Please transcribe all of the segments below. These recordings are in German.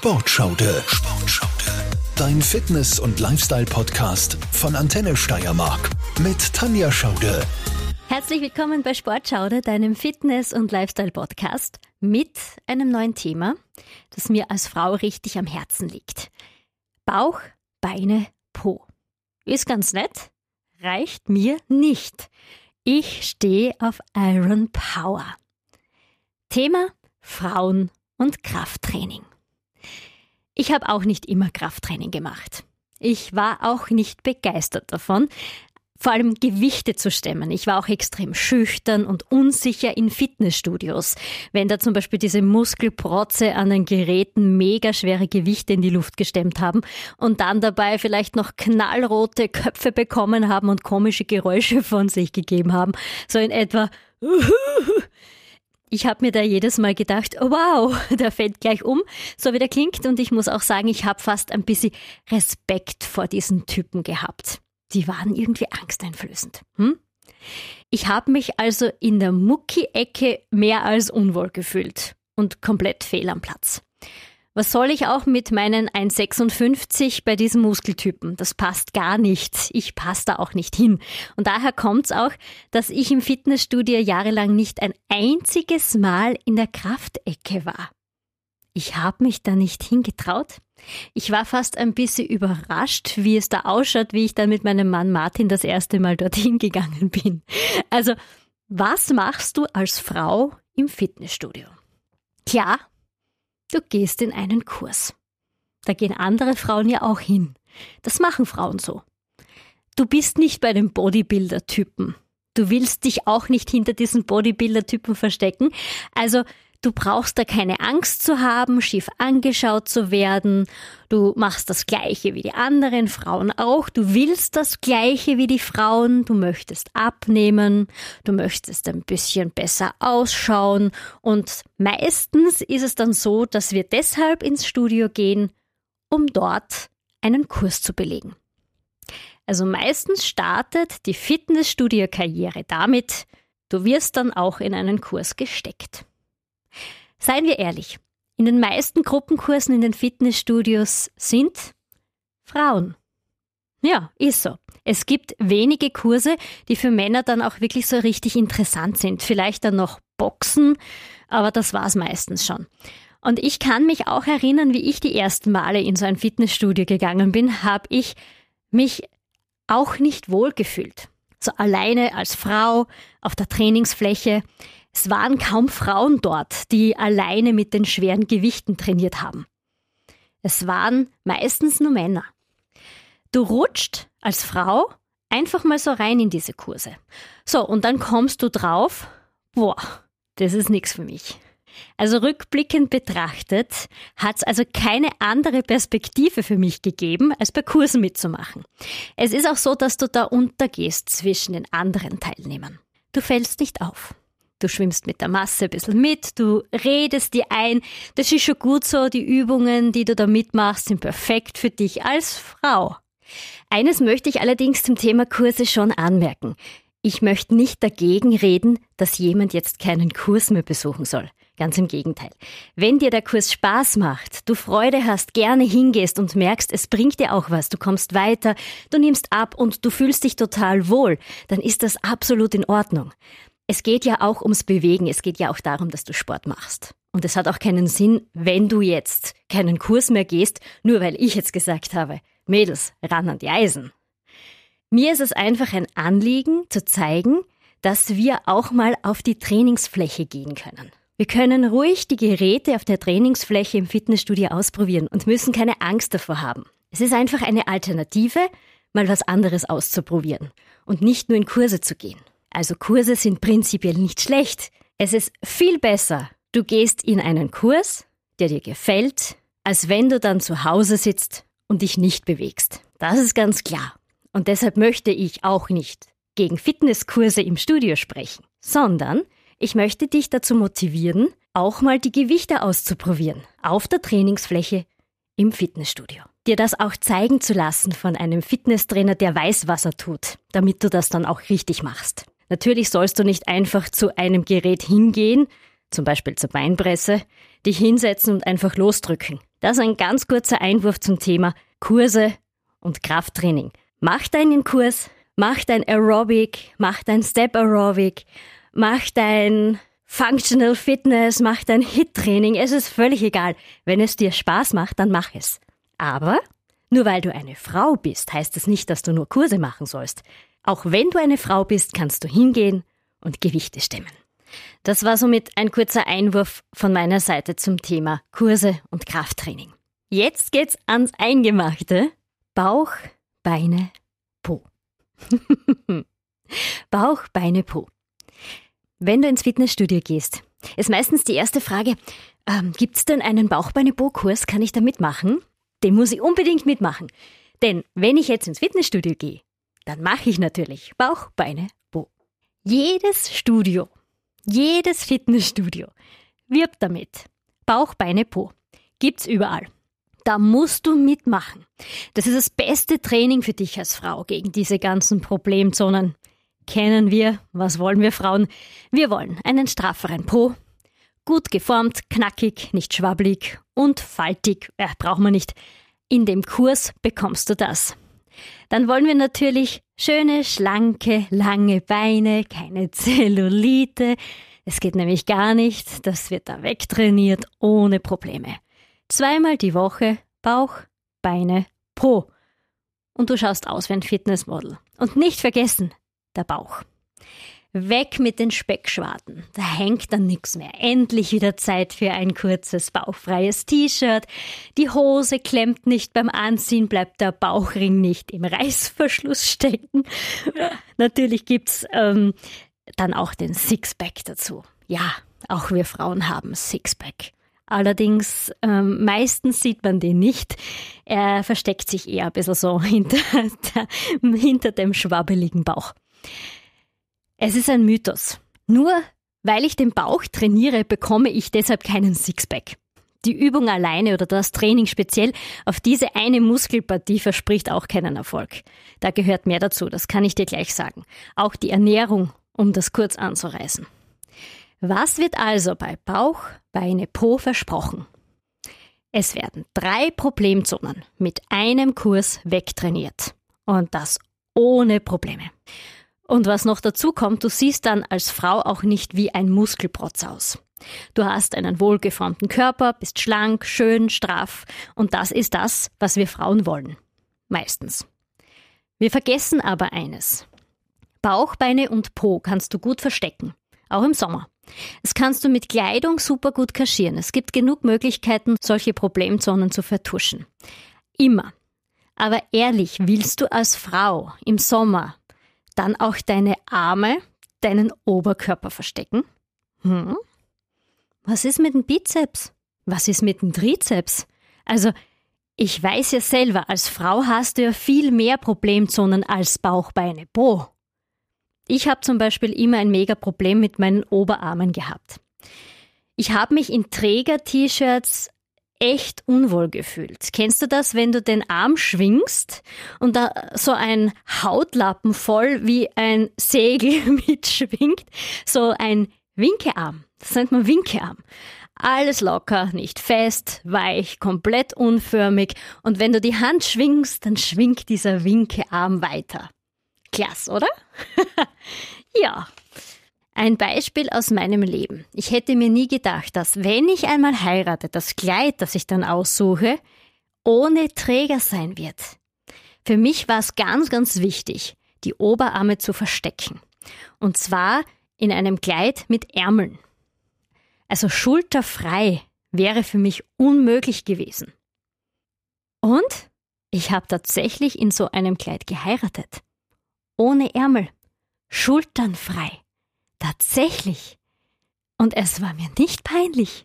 Sportschaude. Sportschaude. Dein Fitness- und Lifestyle-Podcast von Antenne Steiermark mit Tanja Schaude. Herzlich willkommen bei Sportschaude, deinem Fitness- und Lifestyle-Podcast mit einem neuen Thema, das mir als Frau richtig am Herzen liegt. Bauch, Beine, Po. Ist ganz nett, reicht mir nicht. Ich stehe auf Iron Power. Thema Frauen und Krafttraining. Ich habe auch nicht immer Krafttraining gemacht. Ich war auch nicht begeistert davon, vor allem Gewichte zu stemmen. Ich war auch extrem schüchtern und unsicher in Fitnessstudios. Wenn da zum Beispiel diese Muskelprotze an den Geräten mega schwere Gewichte in die Luft gestemmt haben und dann dabei vielleicht noch knallrote Köpfe bekommen haben und komische Geräusche von sich gegeben haben. So in etwa ich habe mir da jedes Mal gedacht, oh wow, der fällt gleich um, so wie der klingt. Und ich muss auch sagen, ich habe fast ein bisschen Respekt vor diesen Typen gehabt. Die waren irgendwie angsteinflößend. Hm? Ich habe mich also in der Mucki-Ecke mehr als unwohl gefühlt und komplett fehl am Platz. Was soll ich auch mit meinen 1,56 bei diesem Muskeltypen? Das passt gar nicht. Ich passe da auch nicht hin. Und daher kommt es auch, dass ich im Fitnessstudio jahrelang nicht ein einziges Mal in der Kraftecke war. Ich habe mich da nicht hingetraut. Ich war fast ein bisschen überrascht, wie es da ausschaut, wie ich dann mit meinem Mann Martin das erste Mal dorthin gegangen bin. Also, was machst du als Frau im Fitnessstudio? Klar, Du gehst in einen Kurs. Da gehen andere Frauen ja auch hin. Das machen Frauen so. Du bist nicht bei den Bodybuilder-Typen. Du willst dich auch nicht hinter diesen Bodybuilder-Typen verstecken. Also Du brauchst da keine Angst zu haben, schief angeschaut zu werden. Du machst das Gleiche wie die anderen Frauen auch. Du willst das Gleiche wie die Frauen. Du möchtest abnehmen. Du möchtest ein bisschen besser ausschauen. Und meistens ist es dann so, dass wir deshalb ins Studio gehen, um dort einen Kurs zu belegen. Also meistens startet die Fitnessstudio-Karriere damit, du wirst dann auch in einen Kurs gesteckt. Seien wir ehrlich, in den meisten Gruppenkursen in den Fitnessstudios sind Frauen. Ja, ist so. Es gibt wenige Kurse, die für Männer dann auch wirklich so richtig interessant sind. Vielleicht dann noch Boxen, aber das war es meistens schon. Und ich kann mich auch erinnern, wie ich die ersten Male in so ein Fitnessstudio gegangen bin, habe ich mich auch nicht wohl gefühlt. So alleine als Frau auf der Trainingsfläche. Es waren kaum Frauen dort, die alleine mit den schweren Gewichten trainiert haben. Es waren meistens nur Männer. Du rutscht als Frau einfach mal so rein in diese Kurse. So, und dann kommst du drauf, boah, das ist nichts für mich. Also rückblickend betrachtet hat es also keine andere Perspektive für mich gegeben, als bei Kursen mitzumachen. Es ist auch so, dass du da untergehst zwischen den anderen Teilnehmern. Du fällst nicht auf. Du schwimmst mit der Masse ein bisschen mit, du redest dir ein. Das ist schon gut so. Die Übungen, die du da mitmachst, sind perfekt für dich als Frau. Eines möchte ich allerdings zum Thema Kurse schon anmerken. Ich möchte nicht dagegen reden, dass jemand jetzt keinen Kurs mehr besuchen soll. Ganz im Gegenteil. Wenn dir der Kurs Spaß macht, du Freude hast, gerne hingehst und merkst, es bringt dir auch was, du kommst weiter, du nimmst ab und du fühlst dich total wohl, dann ist das absolut in Ordnung. Es geht ja auch ums Bewegen, es geht ja auch darum, dass du Sport machst. Und es hat auch keinen Sinn, wenn du jetzt keinen Kurs mehr gehst, nur weil ich jetzt gesagt habe, Mädels, ran an die Eisen. Mir ist es einfach ein Anliegen zu zeigen, dass wir auch mal auf die Trainingsfläche gehen können. Wir können ruhig die Geräte auf der Trainingsfläche im Fitnessstudio ausprobieren und müssen keine Angst davor haben. Es ist einfach eine Alternative, mal was anderes auszuprobieren und nicht nur in Kurse zu gehen. Also Kurse sind prinzipiell nicht schlecht. Es ist viel besser, du gehst in einen Kurs, der dir gefällt, als wenn du dann zu Hause sitzt und dich nicht bewegst. Das ist ganz klar. Und deshalb möchte ich auch nicht gegen Fitnesskurse im Studio sprechen, sondern ich möchte dich dazu motivieren, auch mal die Gewichte auszuprobieren. Auf der Trainingsfläche im Fitnessstudio. Dir das auch zeigen zu lassen von einem Fitnesstrainer, der weiß, was er tut, damit du das dann auch richtig machst. Natürlich sollst du nicht einfach zu einem Gerät hingehen, zum Beispiel zur Beinpresse, dich hinsetzen und einfach losdrücken. Das ist ein ganz kurzer Einwurf zum Thema Kurse und Krafttraining. Mach deinen Kurs, mach dein Aerobic, mach dein Step Aerobic, mach dein Functional Fitness, mach dein Hit-Training. Es ist völlig egal. Wenn es dir Spaß macht, dann mach es. Aber nur weil du eine Frau bist, heißt es nicht, dass du nur Kurse machen sollst. Auch wenn du eine Frau bist, kannst du hingehen und Gewichte stemmen. Das war somit ein kurzer Einwurf von meiner Seite zum Thema Kurse und Krafttraining. Jetzt geht's ans Eingemachte. Bauch, Beine, Po. Bauch, Beine, Po. Wenn du ins Fitnessstudio gehst, ist meistens die erste Frage, ähm, gibt's denn einen Bauch-Beine-Po-Kurs? Kann ich da mitmachen? Den muss ich unbedingt mitmachen. Denn wenn ich jetzt ins Fitnessstudio gehe, dann mache ich natürlich Bauch, Beine, Po. Jedes Studio jedes Fitnessstudio wirbt damit. Bauch, Beine, Po. Gibt's überall. Da musst du mitmachen. Das ist das beste Training für dich als Frau gegen diese ganzen Problemzonen. Kennen wir, was wollen wir Frauen? Wir wollen einen strafferen Po, gut geformt, knackig, nicht schwabbelig und faltig. Äh, braucht man nicht. In dem Kurs bekommst du das. Dann wollen wir natürlich schöne, schlanke, lange Beine, keine Zellulite. Es geht nämlich gar nicht, das wird da wegtrainiert ohne Probleme. Zweimal die Woche Bauch, Beine, Po. Und du schaust aus wie ein Fitnessmodel. Und nicht vergessen, der Bauch. Weg mit den Speckschwarten. Da hängt dann nichts mehr. Endlich wieder Zeit für ein kurzes bauchfreies T-Shirt. Die Hose klemmt nicht beim Anziehen, bleibt der Bauchring nicht im Reißverschluss stecken. Natürlich gibt's ähm, dann auch den Sixpack dazu. Ja, auch wir Frauen haben Sixpack. Allerdings ähm, meistens sieht man den nicht. Er versteckt sich eher ein bisschen so hinter, hinter dem schwabbeligen Bauch. Es ist ein Mythos. Nur weil ich den Bauch trainiere, bekomme ich deshalb keinen Sixpack. Die Übung alleine oder das Training speziell auf diese eine Muskelpartie verspricht auch keinen Erfolg. Da gehört mehr dazu, das kann ich dir gleich sagen. Auch die Ernährung, um das kurz anzureißen. Was wird also bei Bauch, Beine, Po versprochen? Es werden drei Problemzonen mit einem Kurs wegtrainiert. Und das ohne Probleme. Und was noch dazu kommt, du siehst dann als Frau auch nicht wie ein Muskelprotz aus. Du hast einen wohlgeformten Körper, bist schlank, schön, straff und das ist das, was wir Frauen wollen. Meistens. Wir vergessen aber eines. Bauch, Beine und Po kannst du gut verstecken, auch im Sommer. Es kannst du mit Kleidung super gut kaschieren. Es gibt genug Möglichkeiten, solche Problemzonen zu vertuschen. Immer. Aber ehrlich, willst du als Frau im Sommer dann auch deine Arme, deinen Oberkörper verstecken? Hm? Was ist mit dem Bizeps? Was ist mit dem Trizeps? Also, ich weiß ja selber, als Frau hast du ja viel mehr Problemzonen als Bauch, Beine, Po. Ich habe zum Beispiel immer ein mega Problem mit meinen Oberarmen gehabt. Ich habe mich in Träger-T-Shirts echt unwohl gefühlt. Kennst du das, wenn du den Arm schwingst und da so ein Hautlappen voll wie ein Segel mitschwingt? So ein Winkearm. Das nennt man Winkearm. Alles locker, nicht fest, weich, komplett unförmig. Und wenn du die Hand schwingst, dann schwingt dieser Winkearm weiter. Klasse, oder? ja, ein Beispiel aus meinem Leben. Ich hätte mir nie gedacht, dass wenn ich einmal heirate, das Kleid, das ich dann aussuche, ohne Träger sein wird. Für mich war es ganz, ganz wichtig, die Oberarme zu verstecken. Und zwar in einem Kleid mit Ärmeln. Also schulterfrei wäre für mich unmöglich gewesen. Und ich habe tatsächlich in so einem Kleid geheiratet. Ohne Ärmel. Schulternfrei. Tatsächlich. Und es war mir nicht peinlich.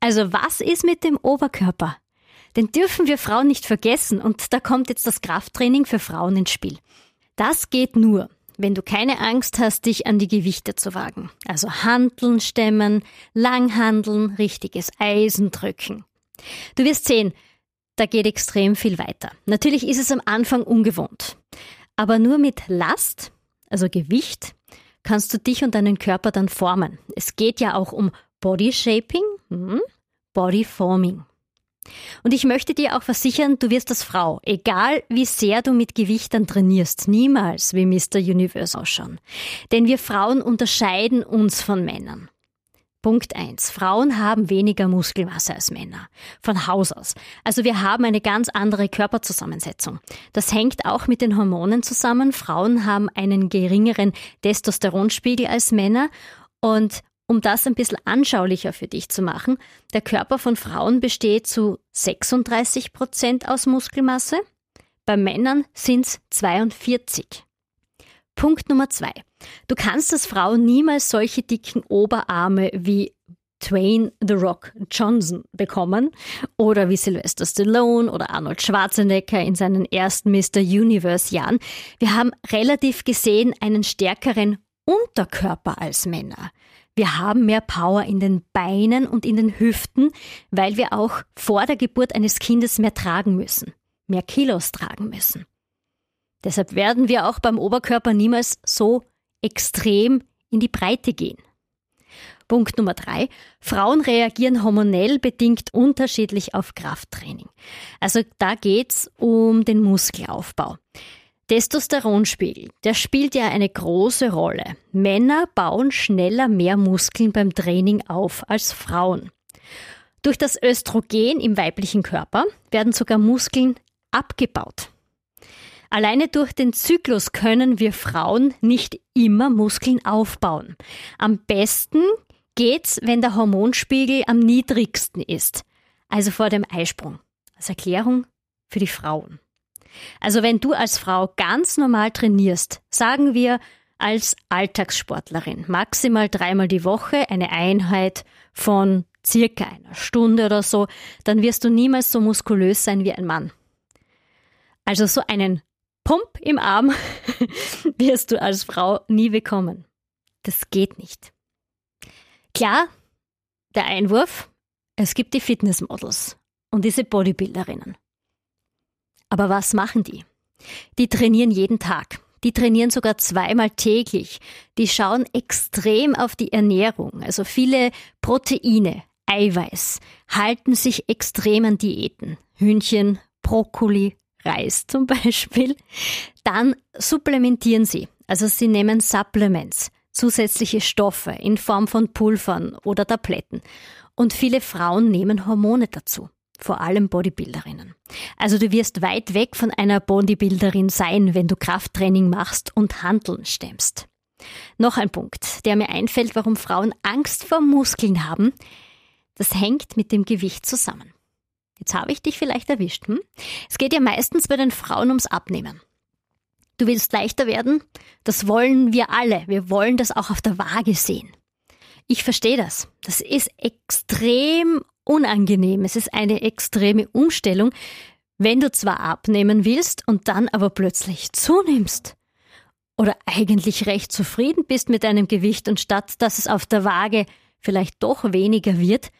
Also was ist mit dem Oberkörper? Den dürfen wir Frauen nicht vergessen und da kommt jetzt das Krafttraining für Frauen ins Spiel. Das geht nur, wenn du keine Angst hast, dich an die Gewichte zu wagen. Also Handeln stemmen, Langhandeln, richtiges Eisen drücken. Du wirst sehen, da geht extrem viel weiter. Natürlich ist es am Anfang ungewohnt. Aber nur mit Last, also Gewicht, kannst du dich und deinen Körper dann formen. Es geht ja auch um Body Shaping, hm, Body Forming. Und ich möchte dir auch versichern, du wirst als Frau, egal wie sehr du mit Gewichtern trainierst, niemals wie Mr. Universe ausschauen. Denn wir Frauen unterscheiden uns von Männern. Punkt eins: Frauen haben weniger Muskelmasse als Männer. Von Haus aus. Also wir haben eine ganz andere Körperzusammensetzung. Das hängt auch mit den Hormonen zusammen. Frauen haben einen geringeren Testosteronspiegel als Männer und um das ein bisschen anschaulicher für dich zu machen, der Körper von Frauen besteht zu 36 Prozent aus Muskelmasse, bei Männern sind es 42. Punkt Nummer zwei. Du kannst als Frau niemals solche dicken Oberarme wie Twain The Rock Johnson bekommen oder wie Sylvester Stallone oder Arnold Schwarzenegger in seinen ersten Mr. Universe Jahren. Wir haben relativ gesehen einen stärkeren Unterkörper als Männer. Wir haben mehr Power in den Beinen und in den Hüften, weil wir auch vor der Geburt eines Kindes mehr tragen müssen, mehr Kilos tragen müssen. Deshalb werden wir auch beim Oberkörper niemals so extrem in die Breite gehen. Punkt Nummer drei. Frauen reagieren hormonell bedingt unterschiedlich auf Krafttraining. Also da geht's um den Muskelaufbau. Testosteronspiegel, der spielt ja eine große Rolle. Männer bauen schneller mehr Muskeln beim Training auf als Frauen. Durch das Östrogen im weiblichen Körper werden sogar Muskeln abgebaut. Alleine durch den Zyklus können wir Frauen nicht immer Muskeln aufbauen. Am besten geht's, wenn der Hormonspiegel am niedrigsten ist, also vor dem Eisprung. Als Erklärung für die Frauen. Also wenn du als Frau ganz normal trainierst, sagen wir als Alltagssportlerin, maximal dreimal die Woche eine Einheit von circa einer Stunde oder so, dann wirst du niemals so muskulös sein wie ein Mann. Also so einen Pump im Arm wirst du als Frau nie bekommen. Das geht nicht. Klar, der Einwurf, es gibt die Fitnessmodels und diese Bodybuilderinnen. Aber was machen die? Die trainieren jeden Tag. Die trainieren sogar zweimal täglich. Die schauen extrem auf die Ernährung, also viele Proteine, Eiweiß, halten sich extrem an Diäten. Hühnchen, Brokkoli, Reis zum Beispiel. Dann supplementieren sie. Also sie nehmen Supplements, zusätzliche Stoffe in Form von Pulvern oder Tabletten. Und viele Frauen nehmen Hormone dazu vor allem Bodybuilderinnen. Also du wirst weit weg von einer Bodybuilderin sein, wenn du Krafttraining machst und Handeln stemmst. Noch ein Punkt, der mir einfällt, warum Frauen Angst vor Muskeln haben. Das hängt mit dem Gewicht zusammen. Jetzt habe ich dich vielleicht erwischt. Hm? Es geht ja meistens bei den Frauen ums Abnehmen. Du willst leichter werden? Das wollen wir alle. Wir wollen das auch auf der Waage sehen. Ich verstehe das. Das ist extrem unangenehm. Es ist eine extreme Umstellung, wenn du zwar abnehmen willst und dann aber plötzlich zunimmst. Oder eigentlich recht zufrieden bist mit deinem Gewicht und statt dass es auf der Waage vielleicht doch weniger wird,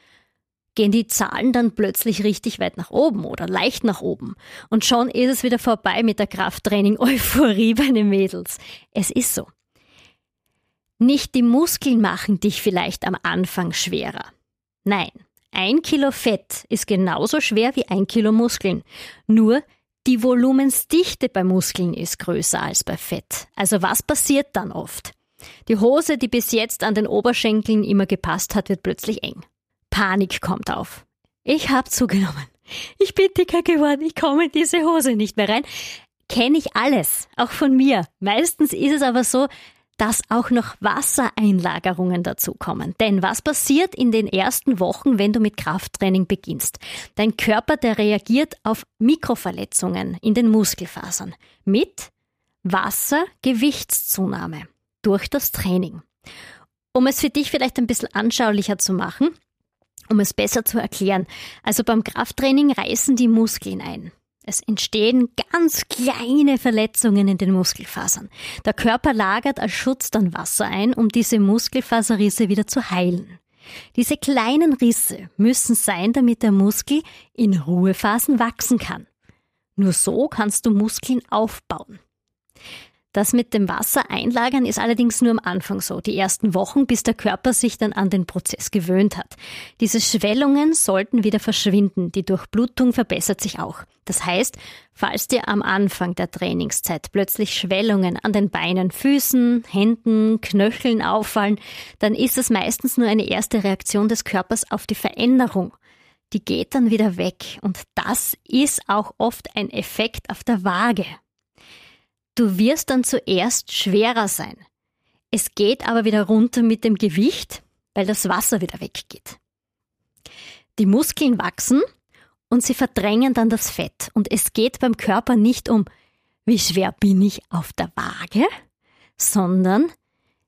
gehen die Zahlen dann plötzlich richtig weit nach oben oder leicht nach oben. Und schon ist es wieder vorbei mit der Krafttraining-Euphorie bei den Mädels. Es ist so. Nicht die Muskeln machen dich vielleicht am Anfang schwerer. Nein, ein Kilo Fett ist genauso schwer wie ein Kilo Muskeln. Nur die Volumensdichte bei Muskeln ist größer als bei Fett. Also was passiert dann oft? Die Hose, die bis jetzt an den Oberschenkeln immer gepasst hat, wird plötzlich eng. Panik kommt auf. Ich habe zugenommen. Ich bin dicker geworden, ich komme in diese Hose nicht mehr rein. Kenne ich alles, auch von mir. Meistens ist es aber so, dass auch noch Wassereinlagerungen dazukommen. Denn was passiert in den ersten Wochen, wenn du mit Krafttraining beginnst? Dein Körper, der reagiert auf Mikroverletzungen in den Muskelfasern mit Wassergewichtszunahme durch das Training. Um es für dich vielleicht ein bisschen anschaulicher zu machen, um es besser zu erklären. Also beim Krafttraining reißen die Muskeln ein. Es entstehen ganz kleine Verletzungen in den Muskelfasern. Der Körper lagert als Schutz dann Wasser ein, um diese Muskelfaserrisse wieder zu heilen. Diese kleinen Risse müssen sein, damit der Muskel in Ruhephasen wachsen kann. Nur so kannst du Muskeln aufbauen. Das mit dem Wasser einlagern ist allerdings nur am Anfang so, die ersten Wochen, bis der Körper sich dann an den Prozess gewöhnt hat. Diese Schwellungen sollten wieder verschwinden, die Durchblutung verbessert sich auch. Das heißt, falls dir am Anfang der Trainingszeit plötzlich Schwellungen an den Beinen, Füßen, Händen, Knöcheln auffallen, dann ist es meistens nur eine erste Reaktion des Körpers auf die Veränderung. Die geht dann wieder weg und das ist auch oft ein Effekt auf der Waage. Du wirst dann zuerst schwerer sein. Es geht aber wieder runter mit dem Gewicht, weil das Wasser wieder weggeht. Die Muskeln wachsen und sie verdrängen dann das Fett. Und es geht beim Körper nicht um, wie schwer bin ich auf der Waage, sondern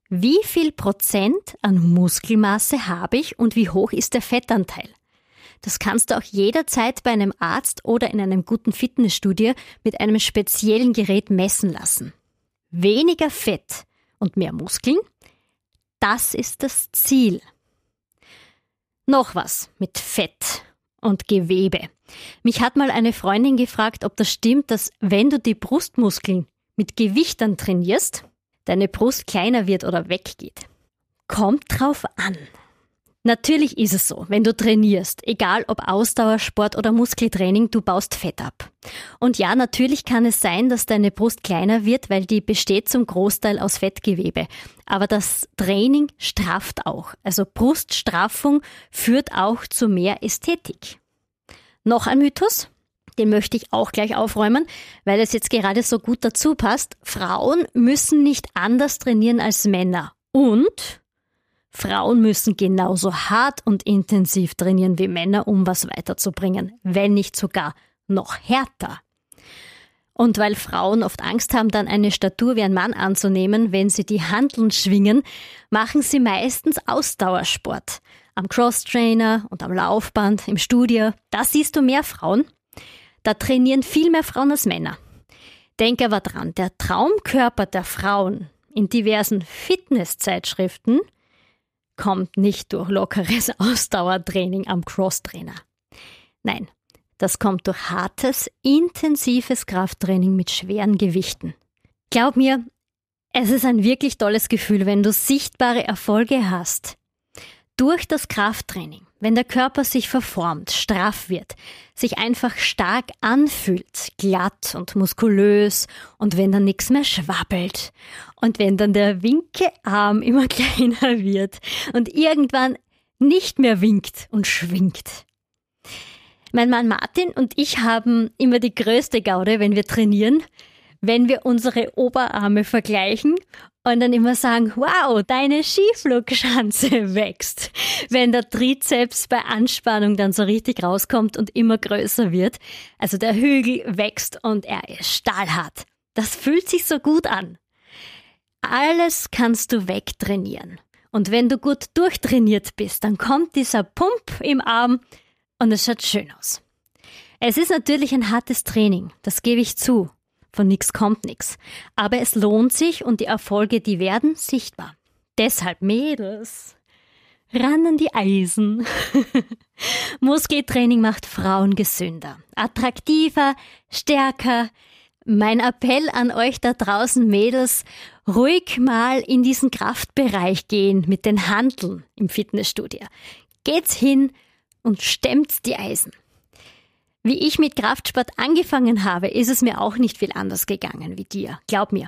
wie viel Prozent an Muskelmasse habe ich und wie hoch ist der Fettanteil. Das kannst du auch jederzeit bei einem Arzt oder in einem guten Fitnessstudio mit einem speziellen Gerät messen lassen. Weniger Fett und mehr Muskeln, das ist das Ziel. Noch was mit Fett und Gewebe. Mich hat mal eine Freundin gefragt, ob das stimmt, dass wenn du die Brustmuskeln mit Gewichtern trainierst, deine Brust kleiner wird oder weggeht. Kommt drauf an. Natürlich ist es so, wenn du trainierst, egal ob Ausdauersport oder Muskeltraining, du baust Fett ab. Und ja, natürlich kann es sein, dass deine Brust kleiner wird, weil die besteht zum Großteil aus Fettgewebe. Aber das Training strafft auch. Also Bruststraffung führt auch zu mehr Ästhetik. Noch ein Mythos? Den möchte ich auch gleich aufräumen, weil es jetzt gerade so gut dazu passt. Frauen müssen nicht anders trainieren als Männer. Und Frauen müssen genauso hart und intensiv trainieren wie Männer, um was weiterzubringen, wenn nicht sogar noch härter. Und weil Frauen oft Angst haben, dann eine Statur wie ein Mann anzunehmen, wenn sie die Handeln schwingen, machen sie meistens Ausdauersport. Am Crosstrainer und am Laufband, im Studio. Da siehst du mehr Frauen. Da trainieren viel mehr Frauen als Männer. Denk aber dran, der Traumkörper der Frauen in diversen Fitnesszeitschriften kommt nicht durch lockeres Ausdauertraining am Crosstrainer. Nein, das kommt durch hartes, intensives Krafttraining mit schweren Gewichten. Glaub mir, es ist ein wirklich tolles Gefühl, wenn du sichtbare Erfolge hast. Durch das Krafttraining, wenn der Körper sich verformt, straff wird, sich einfach stark anfühlt, glatt und muskulös und wenn dann nichts mehr schwabbelt und wenn dann der Winkearm immer kleiner wird und irgendwann nicht mehr winkt und schwingt. Mein Mann Martin und ich haben immer die größte Gaude, wenn wir trainieren, wenn wir unsere Oberarme vergleichen und dann immer sagen, wow, deine Skiflugschanze wächst. Wenn der Trizeps bei Anspannung dann so richtig rauskommt und immer größer wird. Also der Hügel wächst und er ist stahlhart. Das fühlt sich so gut an. Alles kannst du wegtrainieren. Und wenn du gut durchtrainiert bist, dann kommt dieser Pump im Arm und es schaut schön aus. Es ist natürlich ein hartes Training, das gebe ich zu. Von nichts kommt nichts. Aber es lohnt sich und die Erfolge, die werden sichtbar. Deshalb Mädels. Ran an die Eisen. Muskeltraining macht Frauen gesünder, attraktiver, stärker. Mein Appell an euch da draußen, Mädels, ruhig mal in diesen Kraftbereich gehen mit den Handeln im Fitnessstudio. Geht's hin und stemmt die Eisen. Wie ich mit Kraftsport angefangen habe, ist es mir auch nicht viel anders gegangen wie dir. Glaub mir.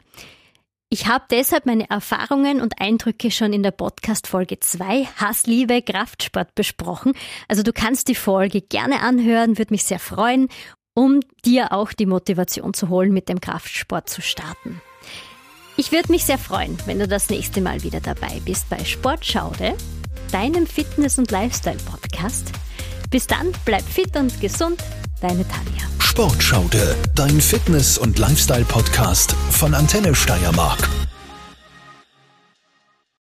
Ich habe deshalb meine Erfahrungen und Eindrücke schon in der Podcast Folge 2 Hassliebe Kraftsport besprochen. Also du kannst die Folge gerne anhören, würde mich sehr freuen, um dir auch die Motivation zu holen, mit dem Kraftsport zu starten. Ich würde mich sehr freuen, wenn du das nächste Mal wieder dabei bist bei Sportschaude, deinem Fitness- und Lifestyle-Podcast. Bis dann, bleib fit und gesund Deine Tanja. Sportschaude, dein Fitness- und Lifestyle-Podcast von Antenne Steiermark.